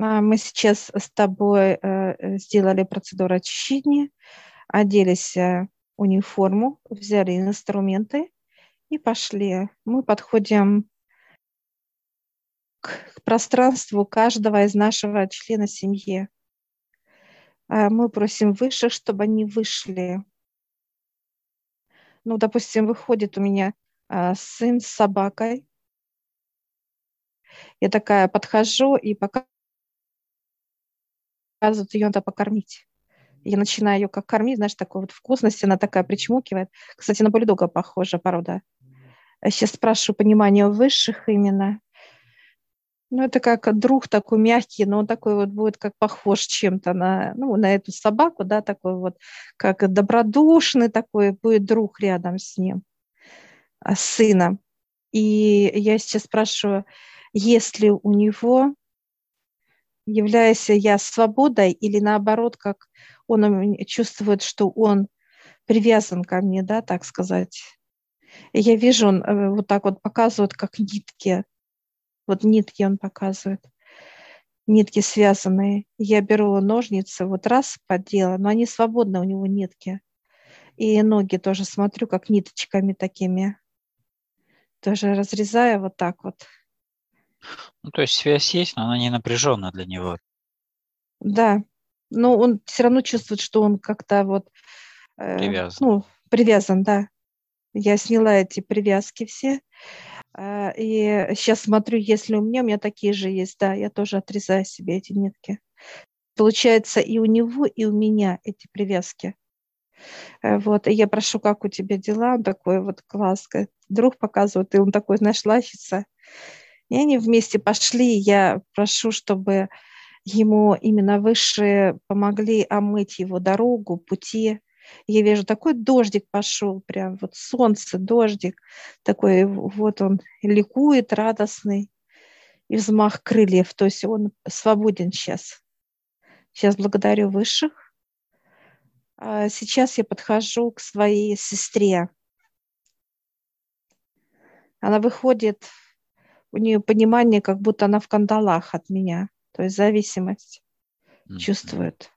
А, мы сейчас с тобой э, сделали процедуру очищения, оделись в униформу, взяли инструменты и пошли. Мы подходим к пространству каждого из нашего члена семьи. А, мы просим выше, чтобы они вышли. Ну, допустим, выходит у меня а, сын с собакой. Я такая подхожу и показывают ее надо покормить. Я начинаю ее как кормить, знаешь, такой вот вкусности, она такая причмокивает. Кстати, на бульдога похожа порода. Сейчас спрашиваю понимание высших именно. Ну, это как друг такой мягкий, но он такой вот будет как похож чем-то на, ну, на эту собаку, да, такой вот, как добродушный такой будет друг рядом с ним, а, сына. И я сейчас спрашиваю, если у него, являюсь я свободой или наоборот, как он чувствует, что он привязан ко мне, да, так сказать. И я вижу, он э, вот так вот показывает, как нитки – вот нитки он показывает. Нитки связанные. Я беру ножницы, вот раз подела, но они свободны, у него нитки. И ноги тоже смотрю, как ниточками такими. Тоже разрезаю вот так вот. Ну, то есть связь есть, но она не напряженная для него. Да. Но он все равно чувствует, что он как-то вот... Э, привязан. Ну, привязан, да. Я сняла эти привязки все. А, и сейчас смотрю, если у меня, у меня такие же есть, да, я тоже отрезаю себе эти нитки. Получается и у него, и у меня эти привязки. Э, вот, и я прошу, как у тебя дела? Он такой вот класс, друг показывает, и он такой, знаешь, лащится. И они вместе пошли, я прошу, чтобы ему именно высшие помогли омыть его дорогу, пути, я вижу, такой дождик пошел, прям вот солнце, дождик, такой вот он ликует, радостный, и взмах крыльев, то есть он свободен сейчас. Сейчас благодарю высших. А сейчас я подхожу к своей сестре. Она выходит, у нее понимание, как будто она в кандалах от меня, то есть зависимость mm-hmm. чувствует.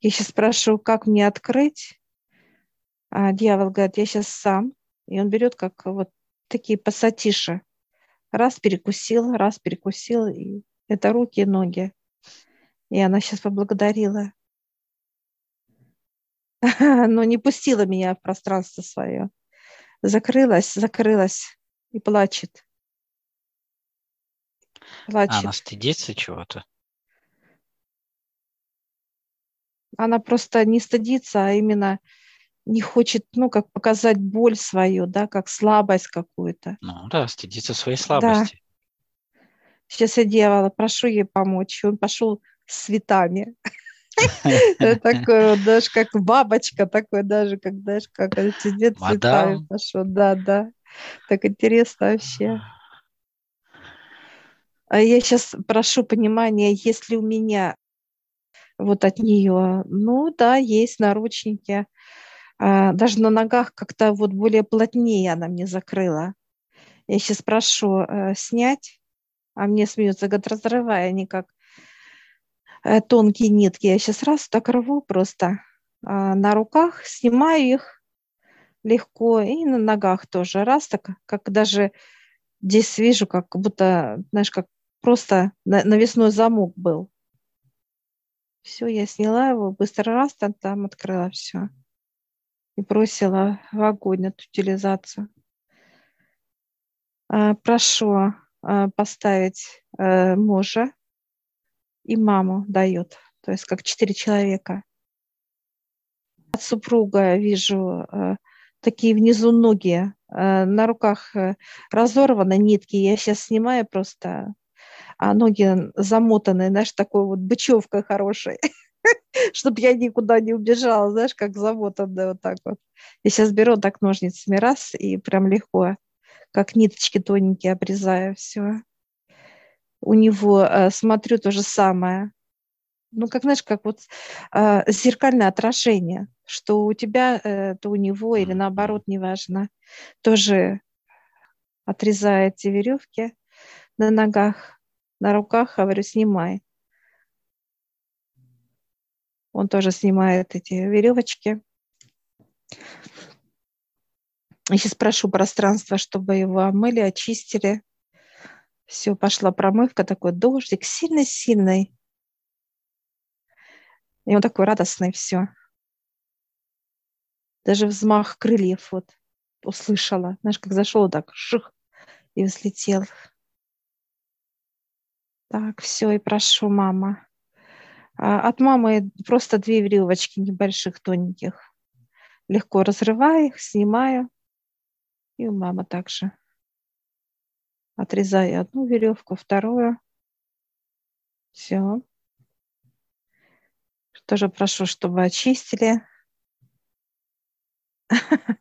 Я сейчас спрашиваю, как мне открыть. А дьявол говорит, я сейчас сам. И он берет как вот такие пассатиши. Раз перекусил, раз перекусил. И это руки и ноги. И она сейчас поблагодарила. Но не пустила меня в пространство свое. Закрылась, закрылась и плачет. Плачет. Она стыдится чего-то? она просто не стыдится, а именно не хочет, ну, как показать боль свою, да, как слабость какую-то. Ну да, стыдится своей слабости. Да. Сейчас я делала, прошу ей помочь. Он пошел с цветами. Такой, даже как бабочка, такой даже, как, знаешь, как цвет цветами пошел. Да, да. Так интересно вообще. А я сейчас прошу понимания, если у меня вот от нее. Ну да, есть наручники. А, даже на ногах как-то вот более плотнее она мне закрыла. Я сейчас прошу э, снять, а мне смеются, говорят, разрывая, они как э, тонкие нитки. Я сейчас раз так рву просто а, на руках, снимаю их легко, и на ногах тоже. Раз так, как даже здесь вижу, как будто, знаешь, как просто навесной замок был. Все, я сняла его, быстро раз там, там открыла все. И бросила в огонь эту утилизацию. А, прошу а, поставить а, мужа и маму дает. То есть как четыре человека. От супруга вижу а, такие внизу ноги, а, на руках разорваны нитки. Я сейчас снимаю просто а ноги замотанные, знаешь, такой вот бычевкой хорошей, чтобы я никуда не убежала, знаешь, как замотанная вот так вот. Я сейчас беру так ножницами раз и прям легко, как ниточки тоненькие обрезаю все. У него э, смотрю то же самое. Ну, как, знаешь, как вот э, зеркальное отражение, что у тебя, э, то у него или наоборот, неважно. Тоже отрезаю эти веревки на ногах на руках, говорю, снимай. Он тоже снимает эти веревочки. Я сейчас прошу пространство, чтобы его омыли, очистили. Все, пошла промывка, такой дождик, сильный-сильный. И он такой радостный, все. Даже взмах крыльев вот услышала. Знаешь, как зашел так, ших, и взлетел. Так, все, и прошу, мама. А от мамы просто две веревочки небольших, тоненьких. Легко разрываю их, снимаю. И у мамы также. Отрезаю одну веревку, вторую. Все. Тоже прошу, чтобы очистили.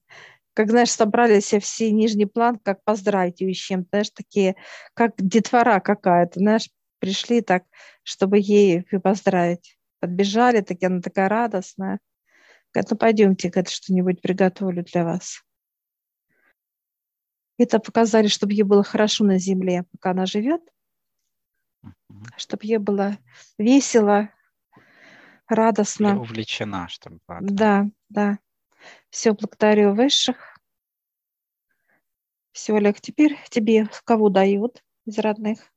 Как, знаешь, собрались все нижний план, как поздравить ее с чем-то, знаешь, такие, как детвора какая-то, знаешь, пришли так, чтобы ей поздравить. Подбежали, такие, она такая радостная. Говорит, ну пойдемте, говорит, что-нибудь приготовлю для вас. Это показали, чтобы ей было хорошо на земле, пока она живет, чтобы ей было весело, радостно. И увлечена, чтобы была. Да, да. Все, благодарю высших. Все, Олег, теперь тебе кого дают из родных?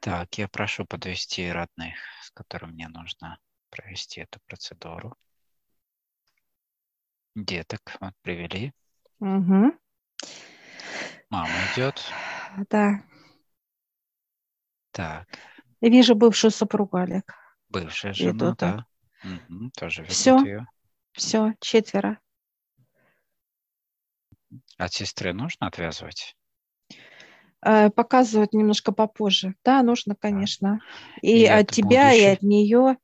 Так, я прошу подвести родных, с которыми мне нужно провести эту процедуру. Деток вот привели. Угу. Мама идет. Да. Так. Я вижу бывшую супругу, Олег. Бывшая жена, Веду, да. Угу, тоже Всё. ее. Все, четверо. От сестры нужно отвязывать? Э, Показывают немножко попозже. Да, нужно, конечно. И, И от тебя, и будущей? от нее,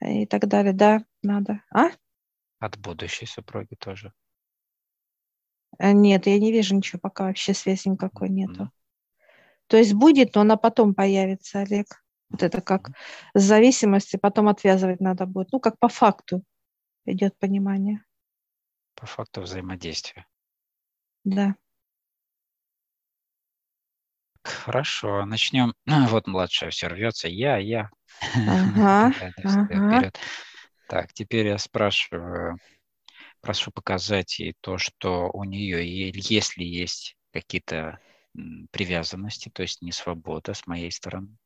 и так далее. Да, надо. А? От будущей супруги тоже. Э, Нет, я не вижу ничего, пока вообще связи никакой нету. То есть будет, но она потом появится, Олег. Вот это как с зависимости, потом отвязывать надо будет. Ну, как по факту идет понимание. По факту взаимодействия. Да. Хорошо, начнем. Вот младшая все рвется. Я, я. Ага, ага. Так, теперь я спрашиваю, прошу показать ей то, что у нее, если есть какие-то привязанности, то есть не свобода с моей стороны.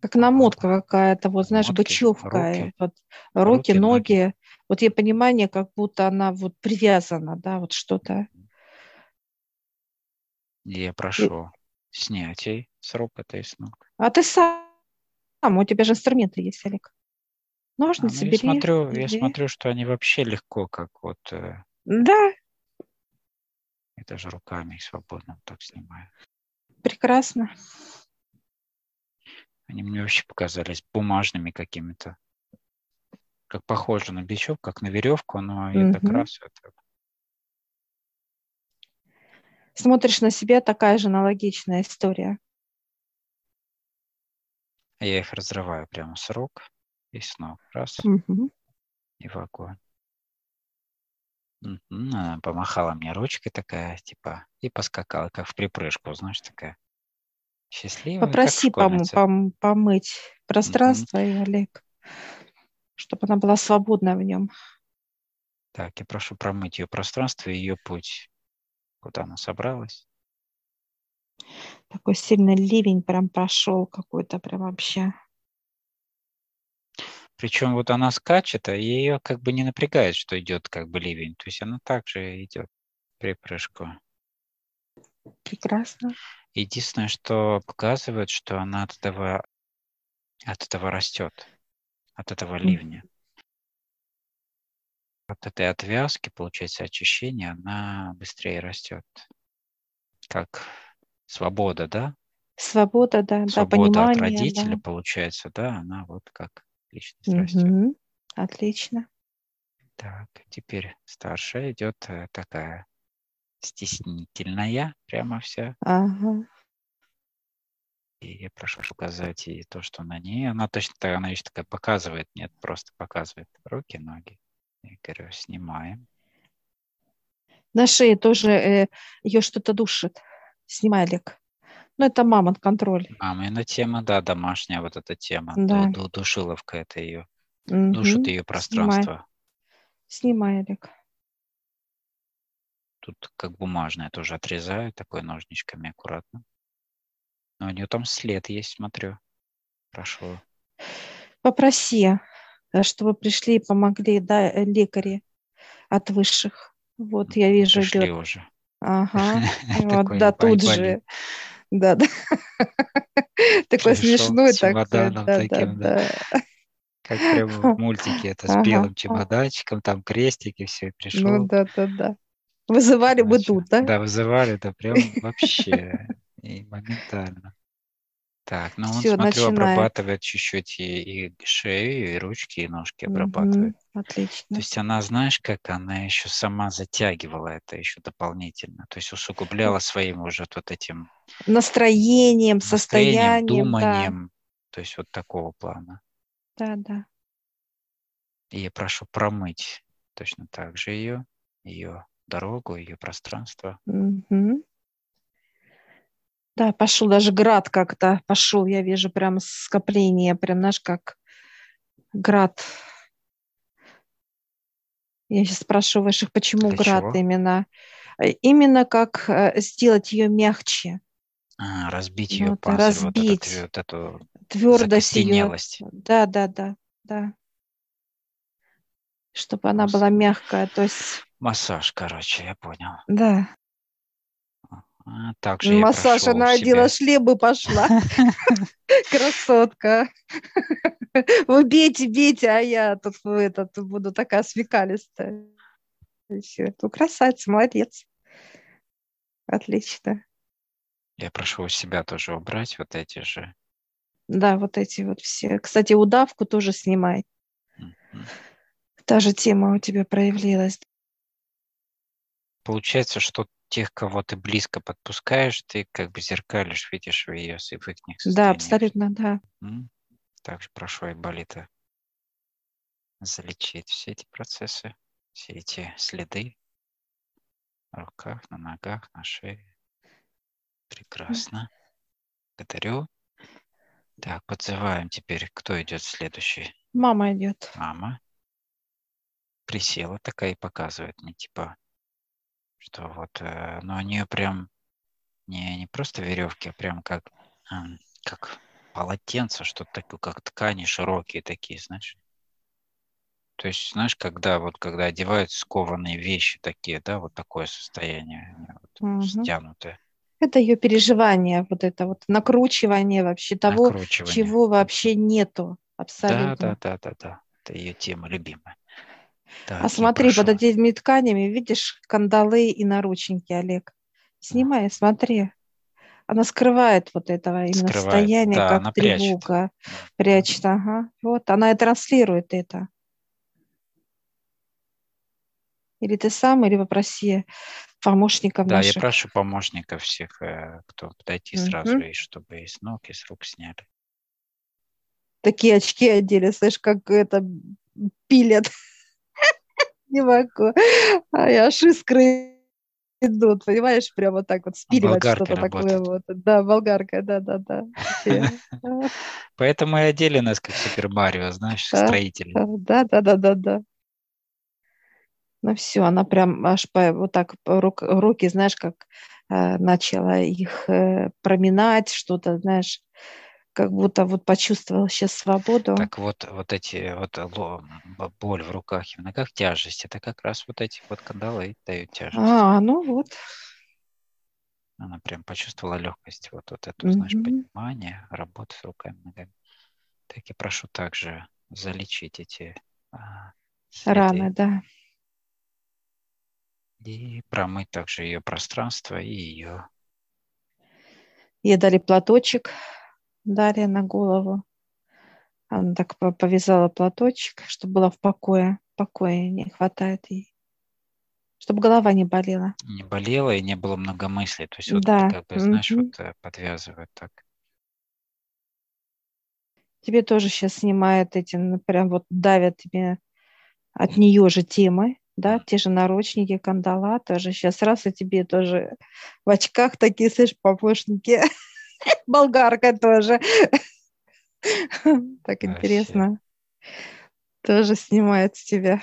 Как намотка какая-то, вот знаешь, Намотки, бычевка. руки. Вот, руки, Руки, ноги. ноги. Вот ей понимание, как будто она вот привязана, да, вот что-то. Я прошу снять ей срок этой с ног. А ты сам, у тебя же инструменты есть, Олег. А, Ножницы ну, я бери. смотрю, я бери. смотрю, что они вообще легко, как вот, э, Да, я даже руками свободно так снимаю. прекрасно. Они мне вообще показались бумажными какими-то. Как похоже на бечевку, как на веревку, но я так раз это. Смотришь на себя, такая же аналогичная история. Я их разрываю прямо с рук и с ног. Раз, Мгм. и в огонь. Она помахала мне ручкой такая, типа, и поскакала, как в припрыжку, знаешь, такая счастливая, Попроси пом- пом- помыть пространство, и Олег, чтобы она была свободна в нем. Так, я прошу промыть ее пространство и ее путь. Куда она собралась? Такой сильный ливень прям прошел какой-то прям вообще. Причем вот она скачет, а ее как бы не напрягает, что идет как бы ливень. То есть она также идет припрыжку. Прекрасно. Единственное, что показывает, что она от этого, от этого растет, от этого ливня. От этой отвязки, получается, очищение, она быстрее растет. Как свобода, да? Свобода, да, да, Свобода от понимание, родителя, да. получается, да, она вот как личность растет. Мгм. Отлично. Так, теперь старшая идет э, такая стеснительная, прямо вся. Ага. И я прошу показать ей то, что на ней. Она точно так, она еще такая показывает, нет, просто показывает руки, ноги. Я говорю, снимаем. На шее тоже ее что-то душит. Снимай, Олег. Ну, это мама контроль. Мамина тема, да, домашняя вот эта тема. Да. Ду- ду- Душиловка это ее. Мгм. Душит ее пространство. Снимай, Олег. Тут как бумажное тоже отрезаю, такой ножничками аккуратно. Но у нее там след есть, смотрю. Прошу. Попроси, э, чтобы пришли и помогли, да, э, лекари от высших. Вот, я вижу, Пришли идет. уже. Ага. Вот, да, тут же. Да, да. Такой смешной такой. Да, да. Как прямо в мультике это с белым чемоданчиком, там крестики, все, Ну пришел. да, да, да. Вызывали бы тут, да? Да, вызывали, да, прям вообще и моментально. Так, ну он, смотрю, начинает. обрабатывает чуть-чуть и, и шею, и ручки, и ножки обрабатывает. Мгм, Отлично. То есть она, знаешь, как она еще сама затягивала это еще дополнительно, то есть усугубляла своим уже вот этим Настроением, настроением, состоянием. да. думанием, то есть вот такого плана. Да, да. И я прошу промыть точно так же ее, ее дорогу, ее пространство. Мгм. Да, пошел даже град как-то пошел, я вижу прям скопление, прям, знаешь, как град. Я сейчас спрашиваю ваших, почему Для град чего? именно? Э, Именно как э, сделать ее мягче, А, разбить ее это панцирь, вот, этот, разбить. вот эту твердость ее. Да, да, да, да. Чтобы она Мас- была мягкая, то есть, Массаж, короче, я понял. да. А, также Массаж, она одела шлем и пошла. Красотка. Вы бейте, бейте, а я тут этот буду такая смекалистая. Ещё. Ну, красавица, молодец. Отлично. Я прошу у себя тоже убрать вот эти же. Да, вот эти вот все. Кстати, удавку тоже снимай. Та же тема у тебя проявилась. Получается, что тех, кого ты близко подпускаешь, ты как бы зеркалишь, видишь в ее в их Да, состояниях. абсолютно, да. Также прошу Айболита залечить все эти процессы, все эти следы на руках, на ногах, на шее. Прекрасно. Благодарю. Так, подзываем теперь, кто идет следующий? Мама идет. Мама. Присела такая и показывает мне, типа, что вот, э, ну, у нее прям не, не просто веревки, а прям как, ам, как полотенце, что-то такое, как ткани широкие такие, знаешь. То есть, знаешь, когда вот, когда одевают скованные вещи такие, да, вот такое состояние, они вот Мгм. стянутые, Это ее переживание, вот это вот накручивание вообще того, накручивание. чего вообще нету Да, абсолютно. да, да, да, да. Это ее тема любимая. Так, А смотри, под этими тканями, видишь, кандалы и наручники, Олег. Снимай, смотри. Она скрывает вот этого именно Скрывает, состояние, да, как она прячет. тревога. Прячет, ага. Вот, она и транслирует это. Или ты сам, или попроси помощников Да, я наших. прошу помощников всех, э, кто подойти сразу, Мгм. и чтобы и с ног, и с рук сняли. Такие очки одели, слышь, как это пилят. Не могу. А я аж искры идут, понимаешь, прямо так вот спиливать болгаркой что-то такое вот. Да, болгарка, да-да-да. А, Поэтому и одели нас, как Супер Марио, знаешь, строители. Да, да, да, да, да. Ну все, она прям аж по, вот так рук- руки, знаешь, как э, начала их э, проминать, что-то, знаешь, как будто вот почувствовала сейчас свободу. Так вот, вот эти вот б- боль в руках и в ногах, тяжесть, это как раз вот эти вот кандалы дают тяжесть. А, ну вот. Она прям почувствовала легкость, вот, вот это, знаешь, Мгм. понимание, работы с руками, ногами. Так и прошу также залечить эти а, следы Раны, да. и промыть также ее пространство и ее Ей дали платочек, дали на голову. Она так по- повязала платочек, чтобы была в покое. Покоя не хватает ей. Чтобы голова не болела. не болело и не было много мыслей. То есть вот Да, как бы, знаешь, мгм. вот э, подвязывают так. Тебе тоже сейчас снимают эти, прям вот давят тебе от нее же темы. да, те же наручники, кандала тоже. Сейчас раз и тебе тоже в очках такие, слышь, помощники. Болгарка тоже. Так интересно. Тоже снимает с тебя.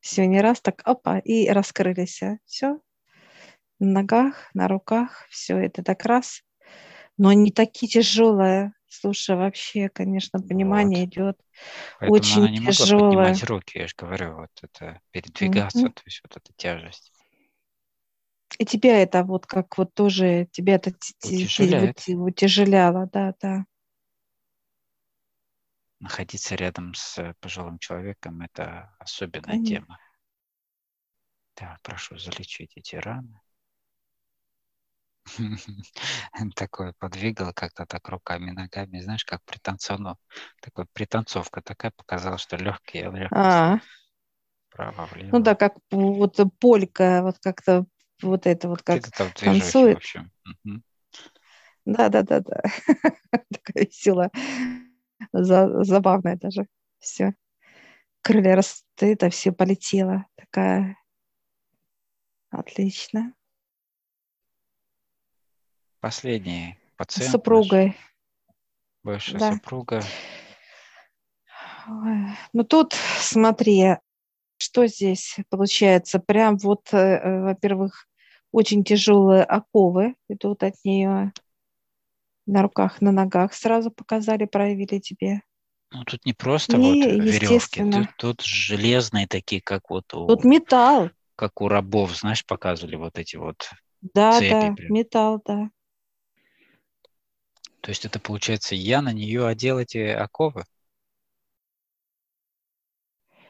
Все, не раз так, опа, и раскрылись. А. Все. На ногах, на руках, все это так раз. Но не такие тяжелые. Слушай, вообще, конечно, понимание вот. идет Поэтому очень она не тяжелое. могла поднимать руки, я же говорю, вот это передвигаться, mm-hmm. то есть вот эта тяжесть. И тебя это вот как вот тоже, тебя это утяжеляет. утяжеляло, да, да. Находиться рядом с пожилым человеком – это особенная Конечно. тема. Так, прошу залечить эти раны. Такое подвигал как-то так руками, ногами, знаешь, как пританцовно. Такой пританцовка такая показала, что легкие, легкие. А, право, влево. Ну да, как вот полька, вот как-то вот это вот как там танцует. В общем. Да, да, да, да. Такая веселая, забавная даже. Все. Крылья растут, а все полетело. Такая отлично. Последний пациент. С супругой. Бывшая да. супруга. Ну тут, смотри, что здесь получается? Прям вот, э, э, во-первых, очень тяжелые оковы идут от нее на руках, на ногах сразу показали, проявили тебе. Ну, тут не просто И, вот веревки, тут, тут железные такие, как вот у... Тут металл. Как у рабов, знаешь, показывали вот эти вот Да, цепи да, прям. металл, да. То есть это получается, я на нее одел эти оковы?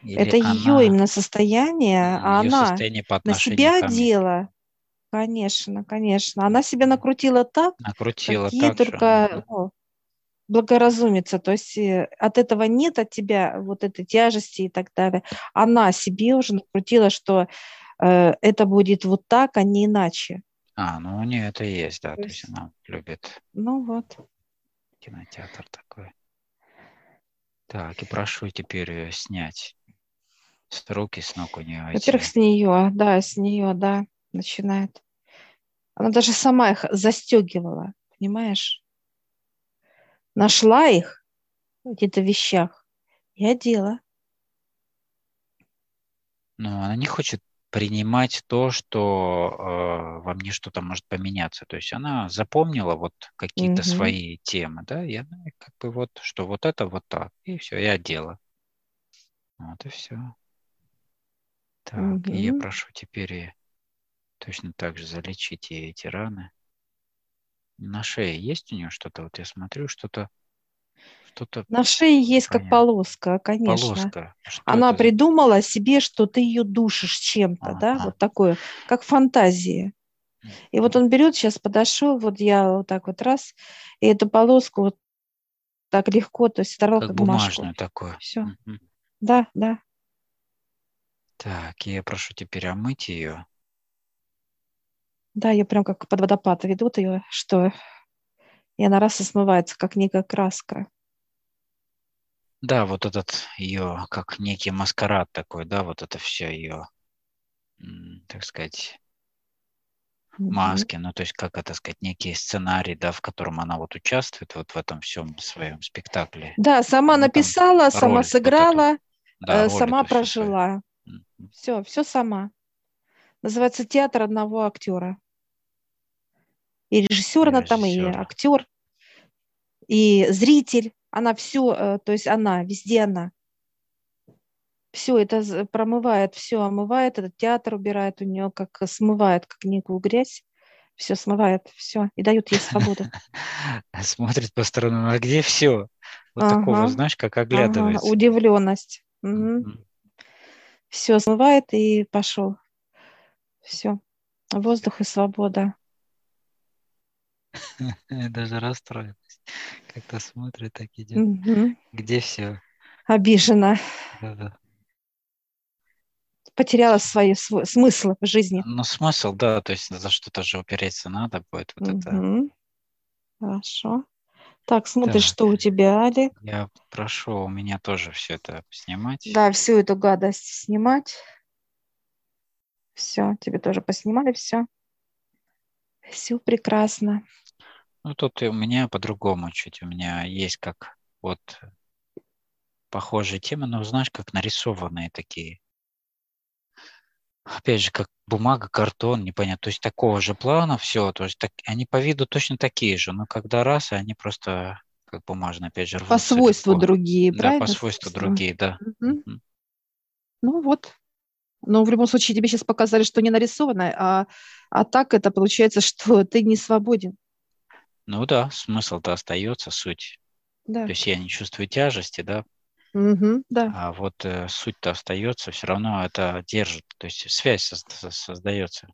Или это она, ее именно состояние, а она состояние по на себя одела. Конечно, конечно. Она себя накрутила так, накрутила какие так только же. ну, благоразумится. То есть э, от этого нет от тебя вот этой тяжести и так далее. Она себе уже накрутила, что э, это будет вот так, а не иначе. А, ну у нее это есть, да, то, то есть она любит. Ну вот. Кинотеатр такой. Так, и прошу теперь снять с руки, с ног у нее. Во-первых, с нее, да, с нее, да, начинает. Она даже сама их застегивала, понимаешь? Нашла их где-то в вещах и одела. Но она не хочет принимать то, что э, во мне что-то может поменяться. То есть она запомнила вот какие-то угу. свои темы, да, и она как бы вот, что вот это вот так, и все, я одела. Вот и все. Так, угу. и я прошу теперь точно так же залечить ей эти раны. На шее есть у нее что-то? Вот я смотрю, что-то что-то. На шее есть понятно. как полоска, конечно. Полоска. Что Она это? придумала себе, что ты ее душишь чем-то, а, да, а. вот такое, как фантазия. И вот он берет, сейчас подошел, вот я вот так вот раз, и эту полоску вот так легко, то есть оторвал как, как бумажную такое. Все. Угу. Да, да. Так, я прошу теперь омыть ее. Да, ее прям как под водопад ведут ее, что и она раз и смывается, как некая краска. Да, вот этот ее, как некий маскарад такой, да, вот это все ее, так сказать, маски, mm-hmm. ну, то есть, как это сказать, некий сценарий, да, в котором она вот участвует вот в этом всем своем спектакле. Да, сама она написала, сама сыграла, вот да, э, сама прожила. Mm-hmm. Все, все сама. Называется театр одного актера. И режиссер она там, и актер, и зритель. Она все, э, то есть она, везде она. Все это промывает, все омывает, этот театр убирает у нее, как смывает, как некую грязь. Все смывает, все, и дают ей свободу. Смотрит по сторонам, а где все? Вот ага, такого, знаешь, как оглядывается. Ага, удивленность. Угу. Все смывает и пошел. Все. Воздух и свобода. Даже расстроенность. Как-то смотрит, так идет. Угу. Где все? Обижена. Да-да. Потеряла свои свой, смысл в жизни. Ну, смысл, да, то есть за что-то же упереться надо будет. Вот угу. это. Хорошо. Так, смотришь, что у тебя, Олег? Я прошу у меня тоже все это снимать. Да, всю эту гадость снимать. Все, тебе тоже поснимали все. Все прекрасно. Ну, тут и у меня по-другому чуть. У меня есть как вот похожие темы, но знаешь, как нарисованные такие. Опять же, как бумага, картон, непонятно. То есть такого же плана все. То есть так, они по виду точно такие же, но когда раз, они просто как бумажные, опять же, По свойству легко. другие, да, правильно? по свойству другие, да. Угу. Ну вот. Но в любом случае тебе сейчас показали, что не нарисовано, а, а так это получается, что ты не свободен. Ну да, смысл-то остается, суть. Да. То есть я не чувствую тяжести, да, Угу, да. А вот э, суть-то остается, все равно это держит, то есть связь созда- создается.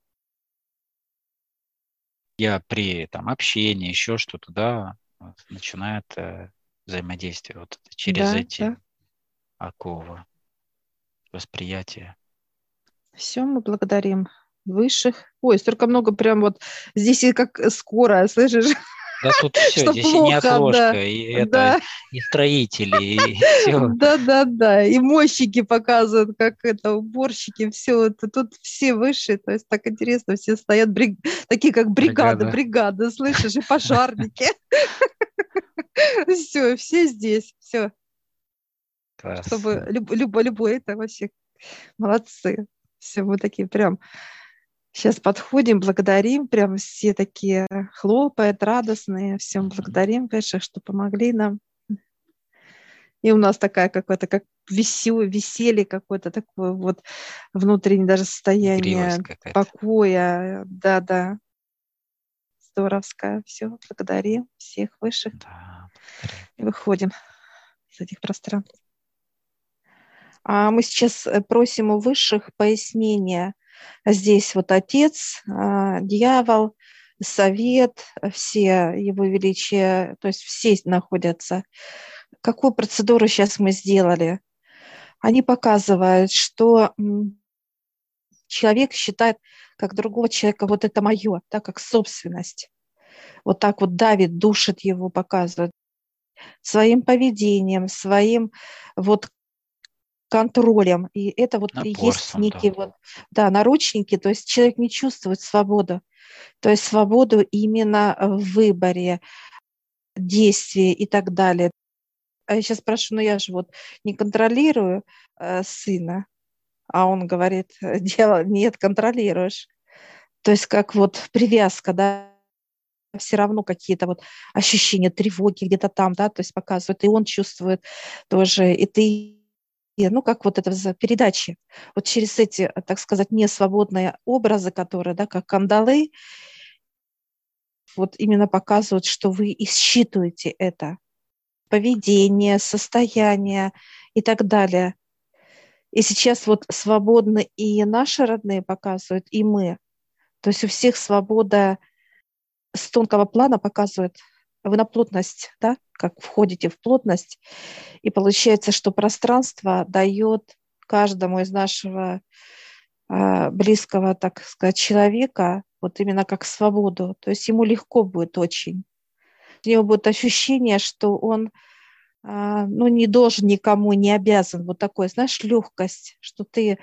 Я при там, общении, еще что-то, да, вот, начинает э, взаимодействие вот это, через Да, эти да. оковы восприятия. Все, мы благодарим высших. Ой, столько много прям вот здесь и как скоро, слышишь? Да тут все, Что здесь и плохо, неотложка, да. и это, Да. и строители, и все. Да, да, да. И мойщики показывают, как это, уборщики, все это. Тут все высшие, то есть так интересно, все стоят, бриг- такие как бригады, Бригада. бригады, слышишь, и пожарники. Все, все здесь, все, Класс. чтобы люб- любо- любой, это вообще молодцы. Все, мы такие прям сейчас подходим, благодарим, прям все такие хлопают, радостные, всем благодарим, конечно, что помогли нам. И у нас такая какая-то, как весел, веселье какое-то такое вот внутреннее даже состояние покоя. Да-да. Здоровская. Все, благодарим всех высших. Да, И выходим из этих пространств. А мы сейчас э, просим у высших пояснения. Здесь вот отец, а, дьявол, совет, все его величие, то есть все находятся. Какую процедуру сейчас мы сделали? Они показывают, что человек считает как другого человека, вот это мое, так как собственность. Вот так вот давит, душит его, показывает своим поведением, своим вот контролем. И это вот и есть Напорством, некие да. вот, да, наручники, то есть человек не чувствует свободу. То есть свободу именно в выборе, действии и так далее. А я сейчас спрашиваю, ну я же вот не контролирую э, сына, а он говорит, дело нет, контролируешь. То есть как вот привязка, да, все равно какие-то вот ощущения тревоги где-то там, да, то есть показывают, и он чувствует тоже, и ты, ну, как вот это за передачи, вот через эти, так сказать, несвободные образы, которые, да, как кандалы, вот именно показывают, что вы и считываете это поведение, состояние и так далее. И сейчас вот свободны и наши родные показывают, и мы. То есть у всех свобода с тонкого плана показывает вы на плотность, да, как входите в плотность, и получается, что пространство дает каждому из нашего э, близкого, так сказать, человека вот именно как свободу. То есть ему легко будет очень. У него будет ощущение, что он э, ну, не должен никому, не обязан. Вот такое, знаешь, легкость, что ты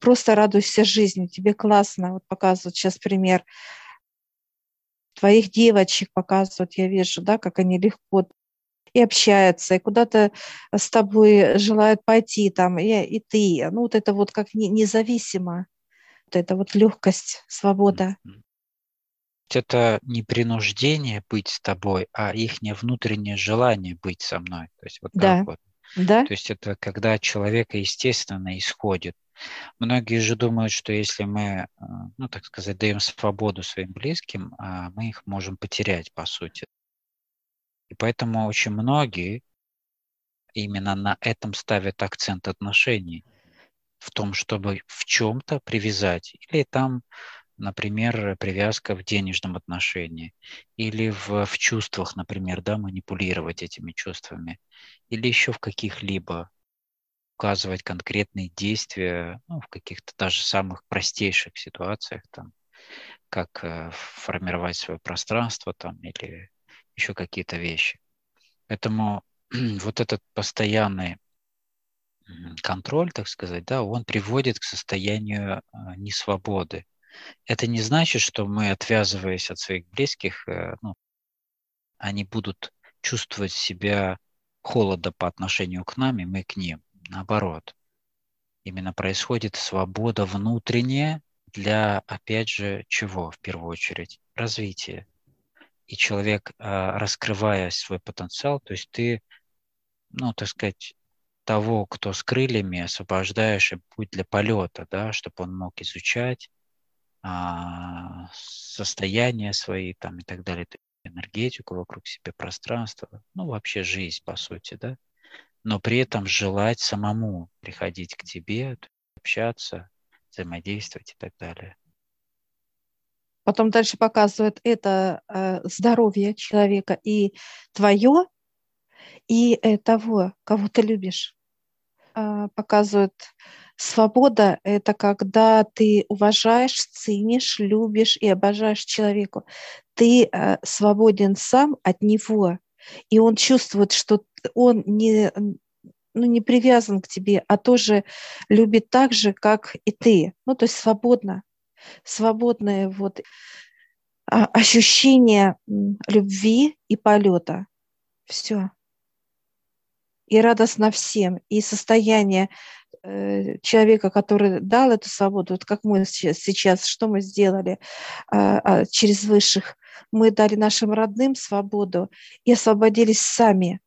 просто радуешься жизни, тебе классно. Вот показывают сейчас пример твоих девочек показывают, я вижу, да, как они легко и общаются, и куда-то с тобой желают пойти там, и, и ты. Ну, вот это вот как не, независимо. Вот это вот легкость, свобода. Это не принуждение быть с тобой, а их внутреннее желание быть со мной. То есть вот Да. так вот. Да? То есть это когда от человека естественно исходит. Многие же думают, что если мы, э, ну так сказать, даем свободу своим близким, а мы их можем потерять, по сути. И поэтому очень многие именно на этом ставят акцент отношений, в том, чтобы в чем-то привязать. Или там, например, привязка в денежном отношении, или в, в чувствах, например, да, манипулировать этими чувствами, или еще в каких-либо указывать конкретные действия ну, в каких-то даже самых простейших ситуациях, там, как э, формировать свое пространство там, или, еще какие-то вещи. Поэтому вот этот постоянный контроль, так сказать, да, он приводит к состоянию а, несвободы. Это не значит, что мы, отвязываясь от своих близких, э, ну, они будут чувствовать себя холода по отношению к нам, и мы к ним. Наоборот. Именно происходит свобода внутренняя для, опять же, чего в первую очередь? Развития. И человек, а, раскрывая свой потенциал, то есть ты, ну, так сказать, того, кто с крыльями, освобождаешь и путь для полета, да, чтобы он мог изучать а, состояние свои там и так далее, энергетику вокруг себя, пространство, ну вообще жизнь по сути, да, но при этом желать самому приходить к тебе, общаться, взаимодействовать и так далее. Потом дальше показывает это э, здоровье человека и твое, и того, кого ты любишь. А, показывают свобода – это когда ты уважаешь, ценишь, любишь и обожаешь человека. Ты э, свободен сам от него, и он чувствует, что он не, ну, не привязан к тебе, а тоже любит так же, как и ты. Ну, то есть свободно. Свободное вот а, ощущение любви и полета. Все и радостно всем, и состояние человека, который дал эту свободу, вот как мы сейчас, сейчас что мы сделали а, а, через высших, мы дали нашим родным свободу и освободились сами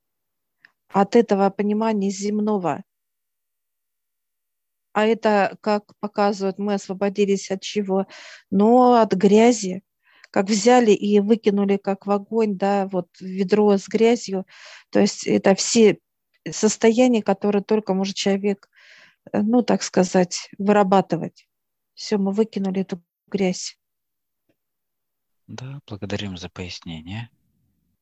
от этого понимания земного. А это, как показывают, мы освободились от чего? Но от грязи, как взяли и выкинули как в огонь, да, вот ведро с грязью. То есть это все состояние, которое только может человек, э, ну, так сказать, вырабатывать. Все, мы выкинули эту грязь. Да, благодарим за пояснение.